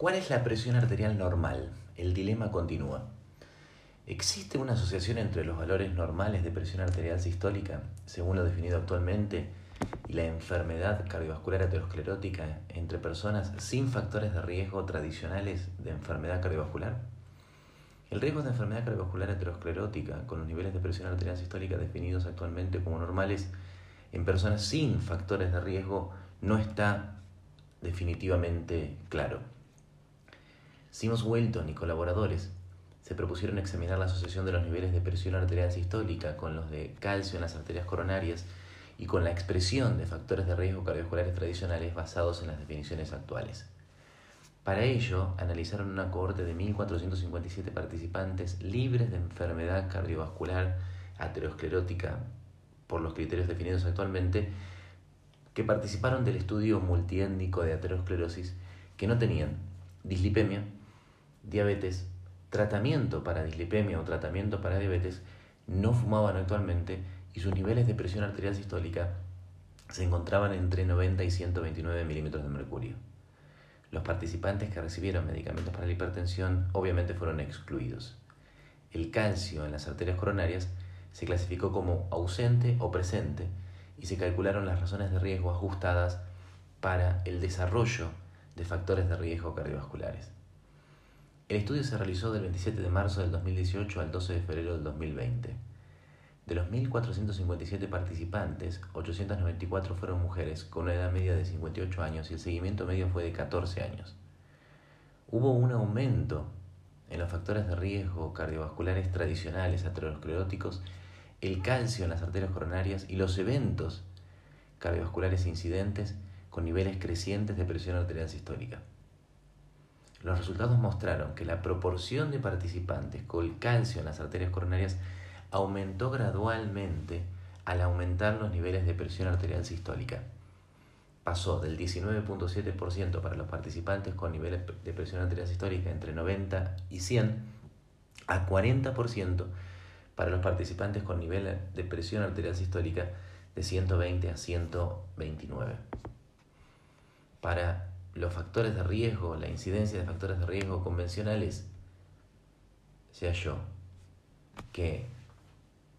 ¿cuál es la presión arterial normal? El dilema continúa. ¿Existe una asociación entre los valores normales de presión arterial sistólica, según lo definido actualmente, y la enfermedad cardiovascular aterosclerótica entre personas sin factores de riesgo tradicionales de enfermedad cardiovascular? El riesgo de enfermedad cardiovascular aterosclerótica, con los niveles de presión arterial sistólica definidos actualmente como normales en personas sin factores de riesgo, no está definitivamente claro. Simos Welton y colaboradores se propusieron examinar la asociación de los niveles de presión arterial sistólica con los de calcio en las arterias coronarias y con la expresión de factores de riesgo cardiovasculares tradicionales basados en las definiciones actuales. Para ello, analizaron una cohorte de 1.457 participantes libres de enfermedad cardiovascular aterosclerótica por los criterios definidos actualmente, que participaron del estudio multiétnico de aterosclerosis que no tenían dislipemia, diabetes, tratamiento para dislipemia o tratamiento para diabetes, no fumaban actualmente y sus niveles de presión arterial sistólica se encontraban entre 90 y 129 milímetros de mercurio. Los participantes que recibieron medicamentos para la hipertensión obviamente fueron excluidos. El calcio en las arterias coronarias se clasificó como ausente o presente y se calcularon las razones de riesgo ajustadas para el desarrollo de factores de riesgo cardiovasculares. El estudio se realizó del 27 de marzo del 2018 al 12 de febrero del 2020. De los 1.457 participantes, 894 fueron mujeres con una edad media de 58 años y el seguimiento medio fue de 14 años. Hubo un aumento en los factores de riesgo cardiovasculares tradicionales ateroscleróticos, el calcio en las arterias coronarias y los eventos cardiovasculares incidentes con niveles crecientes de presión arterial sistólica. Los resultados mostraron que la proporción de participantes con calcio en las arterias coronarias aumentó gradualmente al aumentar los niveles de presión arterial sistólica. Pasó del 19.7% para los participantes con niveles de presión arterial sistólica entre 90 y 100 a 40% para los participantes con niveles de presión arterial sistólica de 120 a 129. Para los factores de riesgo, la incidencia de factores de riesgo convencionales, se halló que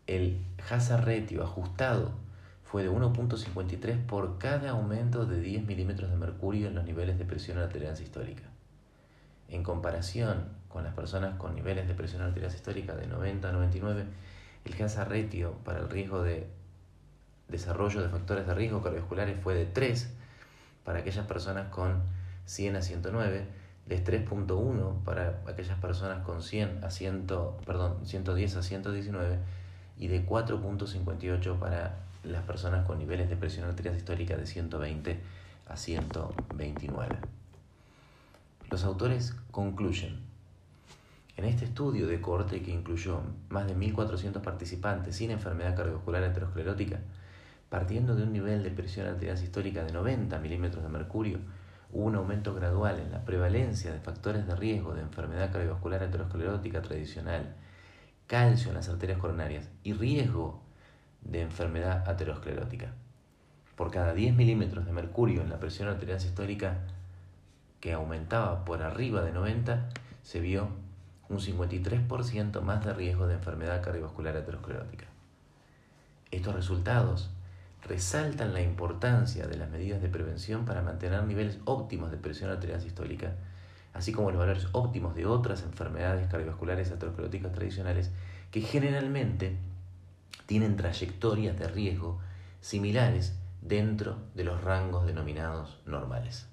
el hazard ratio ajustado fue de 1.53 por cada aumento de 10 milímetros de mercurio en los niveles de presión arterial sistólica. En comparación con las personas con niveles de presión arterial sistólica de 90 a 99, el hazard ratio para el riesgo de desarrollo de factores de riesgo cardiovasculares fue de 3 para aquellas personas con 100 a 109, de 3.1 para aquellas personas con 100 a 100, perdón, 110 a 119 y de 4.58 para las personas con niveles de presión arterial sistólica de 120 a 129. Los autores concluyen, en este estudio de corte que incluyó más de 1.400 participantes sin enfermedad cardiovascular aterosclerótica, partiendo de un nivel de presión arterial sistólica de 90 milímetros de mercurio, hubo un aumento gradual en la prevalencia de factores de riesgo de enfermedad cardiovascular aterosclerótica tradicional calcio en las arterias coronarias y riesgo de enfermedad aterosclerótica. Por cada 10 milímetros de mercurio en la presión arterial sistólica que aumentaba por arriba de 90, se vio un 53% más de riesgo de enfermedad cardiovascular aterosclerótica. Estos resultados resaltan la importancia de las medidas de prevención para mantener niveles óptimos de presión arterial sistólica así como los valores óptimos de otras enfermedades cardiovasculares ateroscleróticas tradicionales que generalmente tienen trayectorias de riesgo similares dentro de los rangos denominados normales.